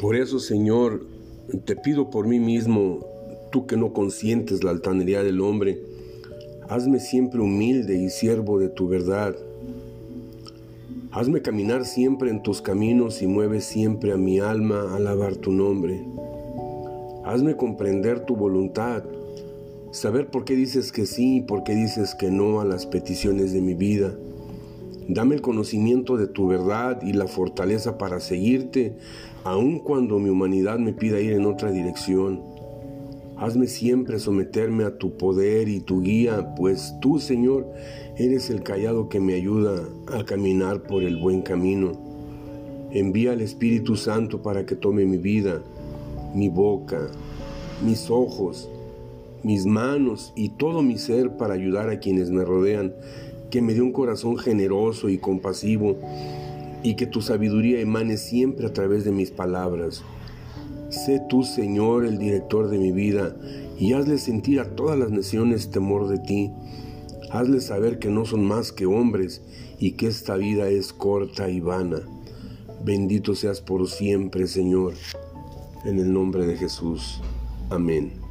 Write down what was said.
Por eso, Señor, te pido por mí mismo, tú que no consientes la altanería del hombre, hazme siempre humilde y siervo de tu verdad. Hazme caminar siempre en tus caminos y mueve siempre a mi alma a alabar tu nombre. Hazme comprender tu voluntad, saber por qué dices que sí y por qué dices que no a las peticiones de mi vida. Dame el conocimiento de tu verdad y la fortaleza para seguirte, aun cuando mi humanidad me pida ir en otra dirección. Hazme siempre someterme a tu poder y tu guía, pues tú, Señor, eres el callado que me ayuda a caminar por el buen camino. Envía al Espíritu Santo para que tome mi vida, mi boca, mis ojos, mis manos y todo mi ser para ayudar a quienes me rodean que me dé un corazón generoso y compasivo y que tu sabiduría emane siempre a través de mis palabras. Sé tú, Señor, el director de mi vida y hazle sentir a todas las naciones temor de ti. Hazle saber que no son más que hombres y que esta vida es corta y vana. Bendito seas por siempre, Señor. En el nombre de Jesús. Amén.